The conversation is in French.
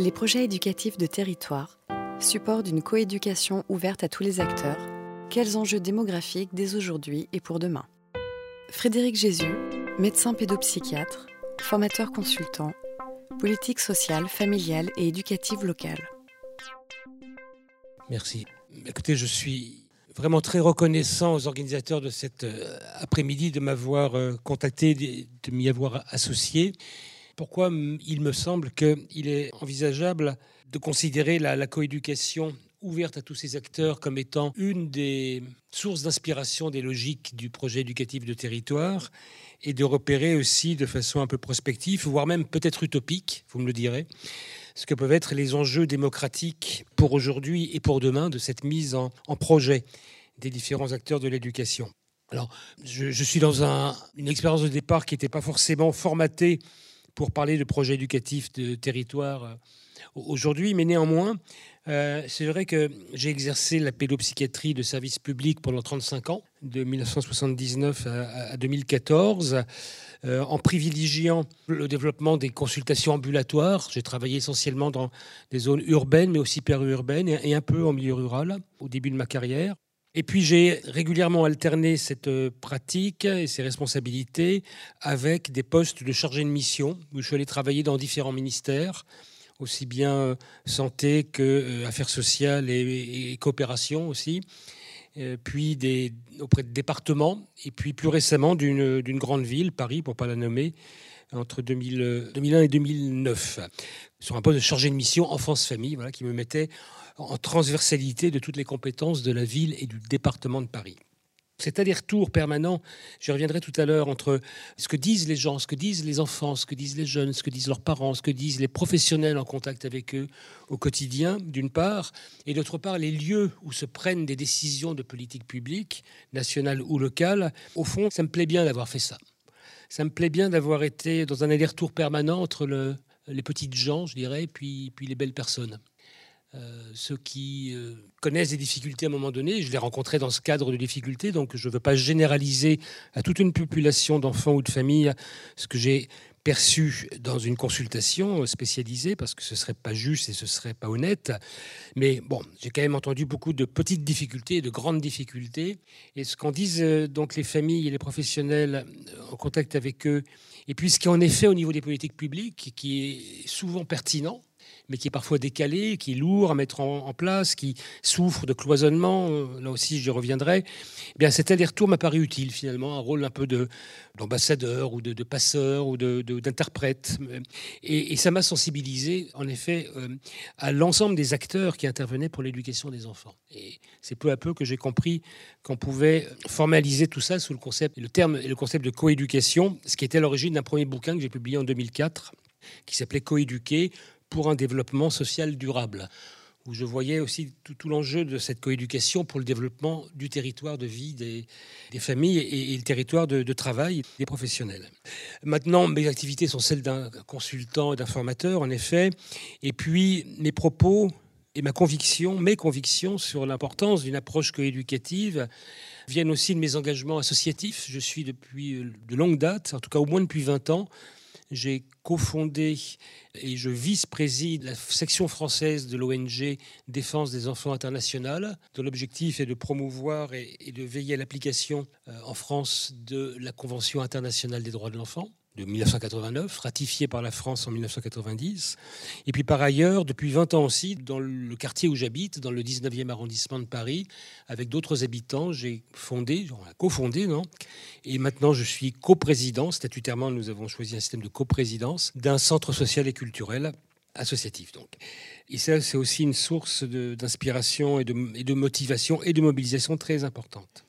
Les projets éducatifs de territoire, support d'une coéducation ouverte à tous les acteurs, quels enjeux démographiques dès aujourd'hui et pour demain? Frédéric Jésus, médecin pédopsychiatre, formateur consultant, politique sociale, familiale et éducative locale. Merci. Écoutez, je suis vraiment très reconnaissant aux organisateurs de cet euh, après-midi de m'avoir euh, contacté, de m'y avoir associé. Pourquoi il me semble qu'il est envisageable de considérer la, la coéducation ouverte à tous ces acteurs comme étant une des sources d'inspiration des logiques du projet éducatif de territoire et de repérer aussi de façon un peu prospective, voire même peut-être utopique, vous me le direz, ce que peuvent être les enjeux démocratiques pour aujourd'hui et pour demain de cette mise en, projet des différents acteurs de l'éducation. Alors, je, suis dans une expérience de départ qui n'était pas forcément formatée pour parler de projet éducatif de territoire euh, aujourd'hui, mais néanmoins, euh, c'est vrai que j'ai exercé la pédopsychiatrie de service public pendant 35 ans, de 1979 à, 2014, euh, en privilégiant le développement des consultations ambulatoires. J'ai travaillé essentiellement dans des zones urbaines, mais aussi périurbaines, et un peu en milieu rural au début de ma carrière. Et puis j'ai régulièrement alterné cette euh, pratique et ces responsabilités avec des postes de chargé de mission, où je suis allé travailler dans différents ministères aussi bien euh, santé que euh, affaires sociales et, coopération aussi, puis auprès de départements, et puis plus récemment d'une grande ville, Paris, pour ne pas la nommer, entre 2000, 2001 et 2009, sur un poste de chargé de mission enfance-famille, qui me mettait en transversalité de toutes les compétences de la ville et du département de Paris. Cet aller-retour permanent, je reviendrai tout à l'heure, entre ce que disent les gens, ce que disent les enfants, ce que disent les jeunes, ce que disent leurs parents, ce que disent les professionnels en contact avec eux au quotidien, d'une part, et d'autre part, les lieux où se prennent des décisions de politique publique, nationale ou locale. Au fond, ça me plaît bien d'avoir fait ça. Ça me plaît bien d'avoir été dans un aller-retour permanent entre les petites gens, je dirais, puis, les belles personnes. Euh, ceux qui euh, connaissent des difficultés à un moment donné, je les rencontrais dans ce cadre de difficultés, donc je ne veux pas généraliser à toute une population d'enfants ou de familles ce que j'ai perçu dans une consultation spécialisée, parce que ce serait pas juste et ce serait pas honnête. Mais bon, j'ai quand même entendu beaucoup de petites difficultés et de grandes difficultés. Et ce qu'en disent euh, donc les familles et les professionnels en contact avec eux, et puis ce qui en est fait au niveau des politiques publiques, qui est souvent pertinent, mais qui est parfois décalé, qui est lourd à mettre en, place, qui souffre de cloisonnement, euh, là aussi j'y reviendrai, eh bien cet aller-retour m'a paru utile finalement, un rôle un peu d'ambassadeur ou de, passeur ou d'interprète. Et, ça m'a sensibilisé en effet euh, à l'ensemble des acteurs qui intervenaient pour l'éducation des enfants. Et c'est peu à peu que j'ai compris qu'on pouvait formaliser tout ça sous le concept, le terme et le concept de coéducation, ce qui était à l'origine d'un premier bouquin que j'ai publié en 2004 qui s'appelait Coéduquer, pour un développement social durable, où je voyais aussi tout, l'enjeu de cette coéducation pour le développement du territoire de vie des, familles et, le territoire de, travail des professionnels. Maintenant, mes activités sont celles d'un consultant et d'un formateur, en effet, et puis mes propos et ma conviction, mes convictions sur l'importance d'une approche coéducative viennent aussi de mes engagements associatifs. Je suis depuis de longue date, en tout cas au moins depuis 20 ans, j'ai cofondé et je vice-préside la section française de l'ONG Défense des enfants internationales, dont l'objectif est de promouvoir et, de veiller à l'application euh, en France de la Convention internationale des droits de l'enfant de 1989, ratifié par la France en 1990. Et puis par ailleurs, depuis 20 ans aussi, dans le quartier où j'habite, dans le 19e arrondissement de Paris, avec d'autres habitants, j'ai fondé, on a cofondé, non? Et maintenant, je suis coprésident, statutairement, nous avons choisi un système de coprésidence d'un centre social et culturel associatif. Donc. Et ça, c'est aussi une source d'inspiration et de, et de motivation et de mobilisation très importante.